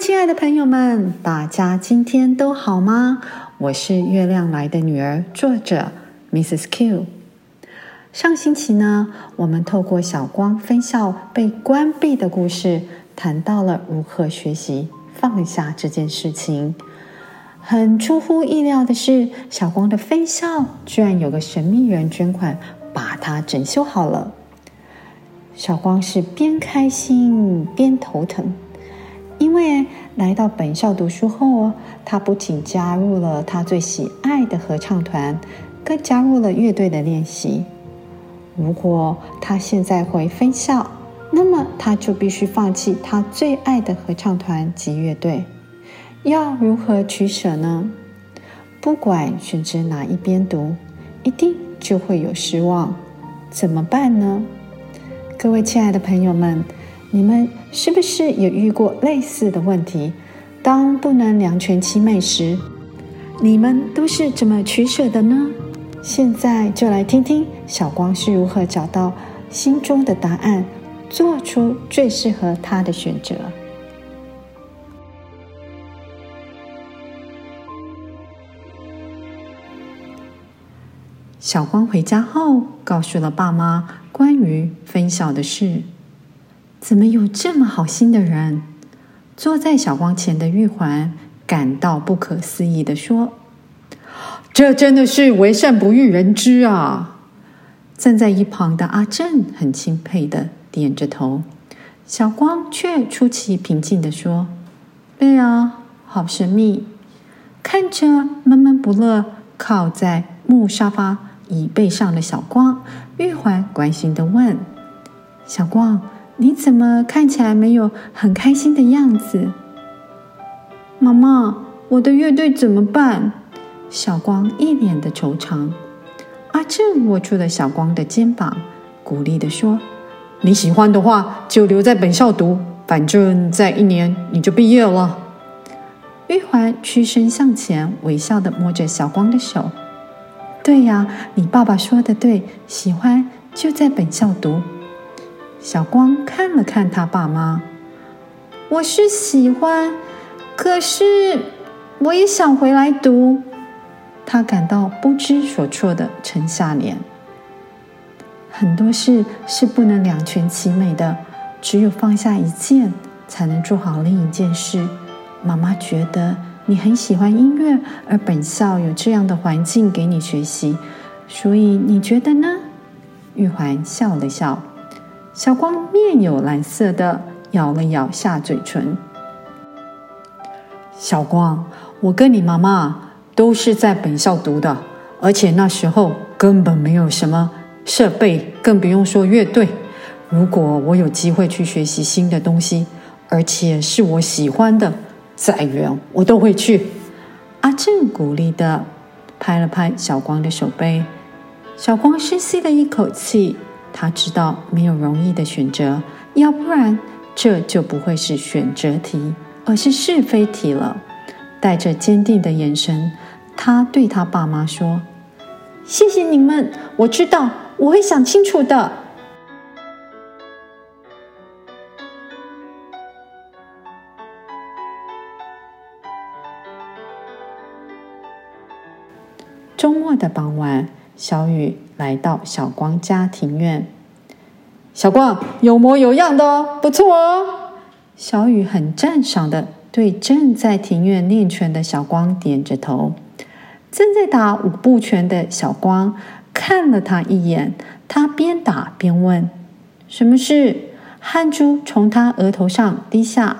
亲爱的朋友们，大家今天都好吗？我是月亮来的女儿，作者 Mrs. Q。上星期呢，我们透过小光分校被关闭的故事，谈到了如何学习放下这件事情。很出乎意料的是，小光的分校居然有个神秘人捐款，把它整修好了。小光是边开心边头疼。因为来到本校读书后，他不仅加入了他最喜爱的合唱团，更加入了乐队的练习。如果他现在回分校，那么他就必须放弃他最爱的合唱团及乐队。要如何取舍呢？不管选择哪一边读，一定就会有失望。怎么办呢？各位亲爱的朋友们。你们是不是也遇过类似的问题？当不能两全其美时，你们都是怎么取舍的呢？现在就来听听小光是如何找到心中的答案，做出最适合他的选择。小光回家后，告诉了爸妈关于分校的事。怎么有这么好心的人？坐在小光前的玉环感到不可思议的说：“这真的是为善不欲人知啊！”站在一旁的阿正很钦佩的点着头，小光却出奇平静的说：“对啊，好神秘。”看着闷闷不乐靠在木沙发椅背上的小光，玉环关心的问：“小光。”你怎么看起来没有很开心的样子？妈妈，我的乐队怎么办？小光一脸的惆怅。阿正握住了小光的肩膀，鼓励地说：“你喜欢的话，就留在本校读，反正再一年你就毕业了。”玉环屈身向前，微笑的摸着小光的手：“对呀，你爸爸说的对，喜欢就在本校读。”小光看了看他爸妈，我是喜欢，可是我也想回来读。他感到不知所措的沉下脸。很多事是不能两全其美的，只有放下一件，才能做好另一件事。妈妈觉得你很喜欢音乐，而本校有这样的环境给你学习，所以你觉得呢？玉环笑了笑。小光面有难色的咬了咬下嘴唇。小光，我跟你妈妈都是在本校读的，而且那时候根本没有什么设备，更不用说乐队。如果我有机会去学习新的东西，而且是我喜欢的，再远我都会去。阿正鼓励的拍了拍小光的手背，小光深吸了一口气。他知道没有容易的选择，要不然这就不会是选择题，而是是非题了。带着坚定的眼神，他对他爸妈说：“谢谢你们，我知道我会想清楚的。”周末的傍晚。小雨来到小光家庭院，小光有模有样的哦，不错哦。小雨很赞赏的对正在庭院练拳的小光点着头。正在打五步拳的小光看了他一眼，他边打边问：“什么事？”汗珠从他额头上滴下。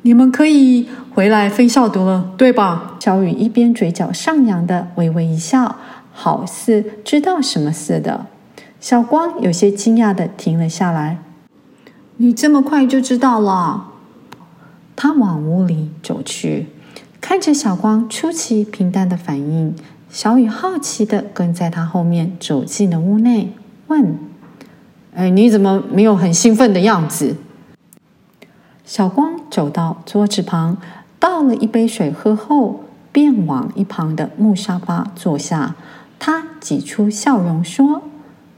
你们可以回来分校读了，对吧？小雨一边嘴角上扬的微微一笑。好似知道什么似的，小光有些惊讶地停了下来。“你这么快就知道了？”他往屋里走去，看着小光出奇平淡的反应，小雨好奇的跟在他后面走进了屋内，问：“哎，你怎么没有很兴奋的样子？”小光走到桌子旁，倒了一杯水喝后，便往一旁的木沙发坐下。他挤出笑容说：“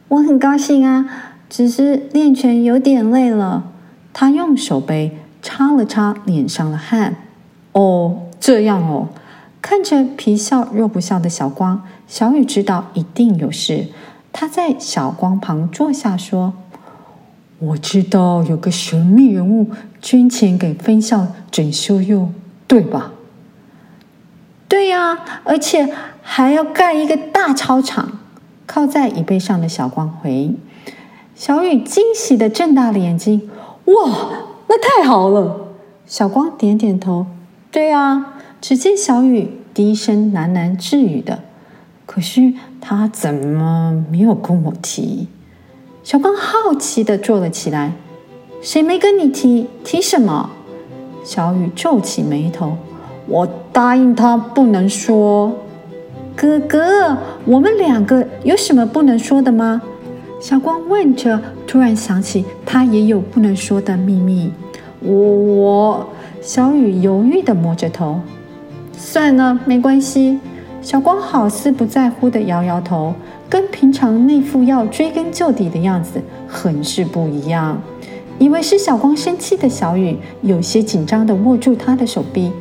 我很高兴啊，只是练拳有点累了。”他用手背擦了擦脸上的汗。哦，这样哦。看着皮笑肉不笑的小光，小雨知道一定有事。他在小光旁坐下，说：“我知道有个神秘人物捐钱给分校整修用，对吧？”“对呀，而且还要盖一个大操场。”靠在椅背上的小光回。小雨惊喜的睁大了眼睛：“哇，那太好了！”小光点点头：“对呀。”只见小雨低声喃喃自语的。可是他怎么没有跟我提？小光好奇的坐了起来。谁没跟你提？提什么？小雨皱起眉头。我答应他不能说。哥哥，我们两个有什么不能说的吗？小光问着，突然想起他也有不能说的秘密。我我，小雨犹豫地摸着头。算了，没关系。小光好似不在乎的摇摇头，跟平常那副要追根究底的样子很是不一样。以为是小光生气的小雨，有些紧张的握住他的手臂。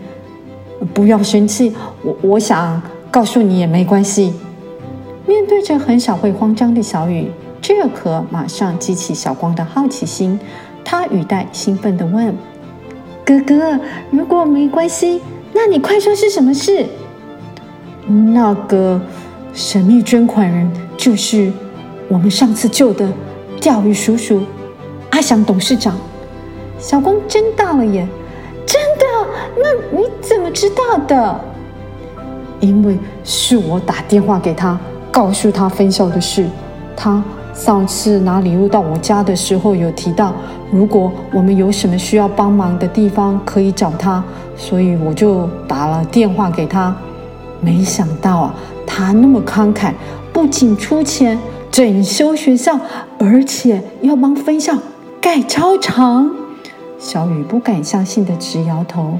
不要生气，我我想告诉你也没关系。面对着很少会慌张的小雨，这可马上激起小光的好奇心。他语带兴奋地问：“哥哥，如果没关系，那你快说是什么事？”那个神秘捐款人就是我们上次救的钓鱼叔叔阿祥董事长。小光睁大了眼，那你怎么知道的？因为是我打电话给他，告诉他分校的事。他上次拿礼物到我家的时候有提到，如果我们有什么需要帮忙的地方，可以找他，所以我就打了电话给他。没想到啊，他那么慷慨，不仅出钱整修学校，而且要帮分校盖操场。小雨不敢相信的直摇头。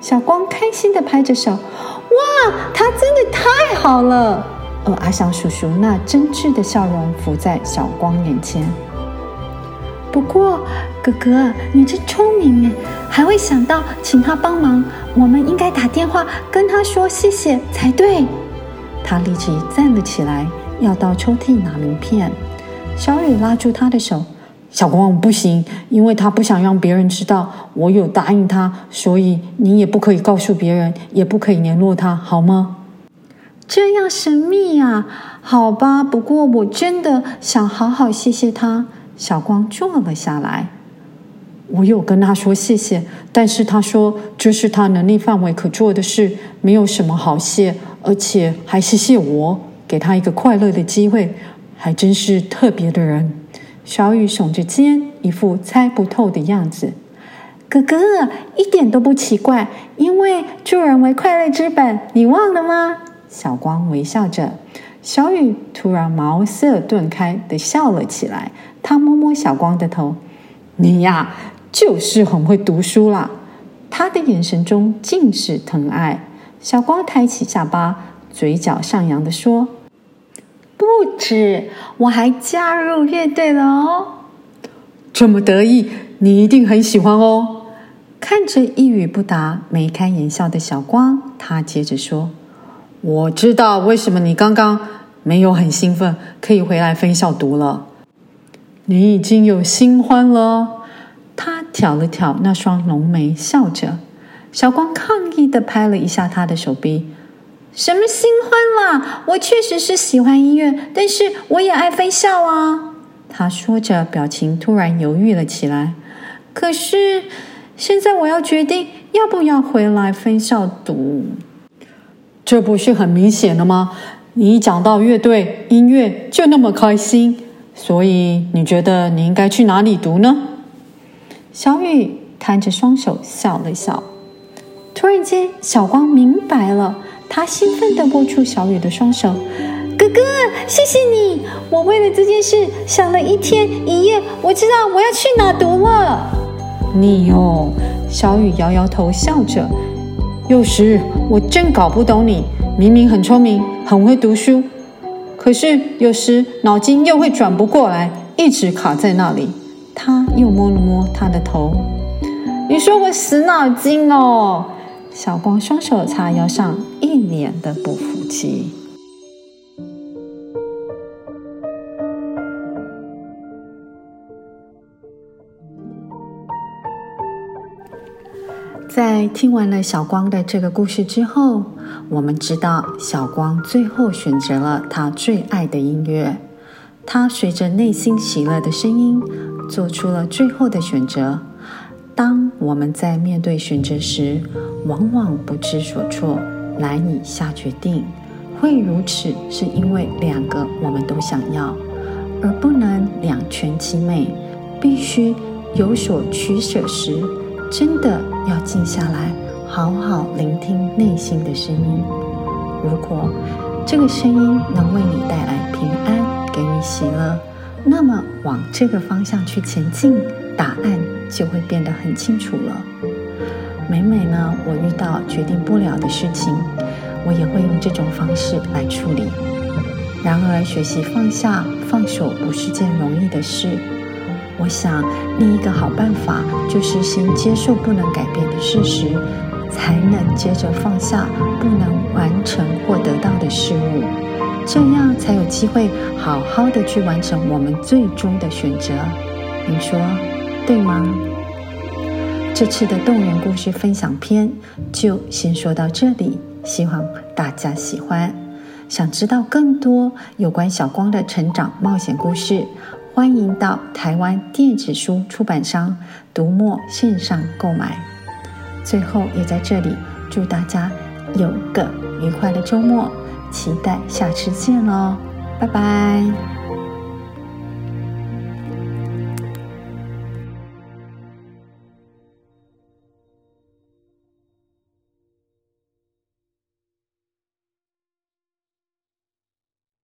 小光开心的拍着手：“哇，他真的太好了！”而阿祥叔叔那真挚的笑容浮在小光眼前。不过，哥哥，你真聪明哎，还会想到请他帮忙。我们应该打电话跟他说谢谢才对。他立即站了起来，要到抽屉拿名片。小雨拉住他的手：“小光，不行，因为他不想让别人知道我有答应他，所以你也不可以告诉别人，也不可以联络他，好吗？”这样神秘呀？好吧，不过我真的想好好谢谢他。小光坐了下来，我有跟他说谢谢，但是他说这是他能力范围可做的事，没有什么好谢，而且还谢谢我，给他一个快乐的机会，还真是特别的人。小雨耸着肩，一副猜不透的样子。哥哥一点都不奇怪，因为助人为快乐之本，你忘了吗？小光微笑着。小雨突然茅塞顿开的笑了起来，他摸摸小光的头：“你呀，就是很会读书啦。”他的眼神中尽是疼爱。小光抬起下巴，嘴角上扬的说：“不止，我还加入乐队了哦。”这么得意，你一定很喜欢哦。看着一语不答、眉开眼笑的小光，他接着说：“我知道为什么你刚刚。”没有很兴奋，可以回来分校读了。你已经有新欢了。他挑了挑那双浓眉，笑着。小光抗议的拍了一下他的手臂：“什么新欢啦？我确实是喜欢音乐，但是我也爱分校啊。”他说着，表情突然犹豫了起来。可是现在我要决定要不要回来分校读，这不是很明显的吗？你一讲到乐队音乐就那么开心，所以你觉得你应该去哪里读呢？小雨摊着双手笑了笑。突然间，小光明白了，他兴奋地握住小雨的双手：“哥哥，谢谢你！我为了这件事想了一天一夜，我知道我要去哪读了。”你哦，小雨摇摇头，笑着。有时我真搞不懂你。明明很聪明，很会读书，可是有时脑筋又会转不过来，一直卡在那里。他又摸了摸他的头。你说我死脑筋哦！小光双手叉腰上，一脸的不服气。在听完了小光的这个故事之后，我们知道小光最后选择了他最爱的音乐。他随着内心喜乐的声音，做出了最后的选择。当我们在面对选择时，往往不知所措，难以下决定。会如此，是因为两个我们都想要，而不能两全其美。必须有所取舍时，真的要静下来，好好聆听内心的声音。如果这个声音能为你带来平安，给你喜乐，那么往这个方向去前进，答案就会变得很清楚了。每每呢，我遇到决定不了的事情，我也会用这种方式来处理。然而，学习放下、放手不是件容易的事。我想，另一个好办法就是先接受不能改变的事实，才能接着放下不能完成或得到的事物，这样才有机会好好的去完成我们最终的选择。你说对吗？这次的动人故事分享篇就先说到这里，希望大家喜欢。想知道更多有关小光的成长冒险故事，欢迎到台湾电子书出版商读墨线上购买。最后，也在这里祝大家有个愉快的周末，期待下次见喽，拜拜。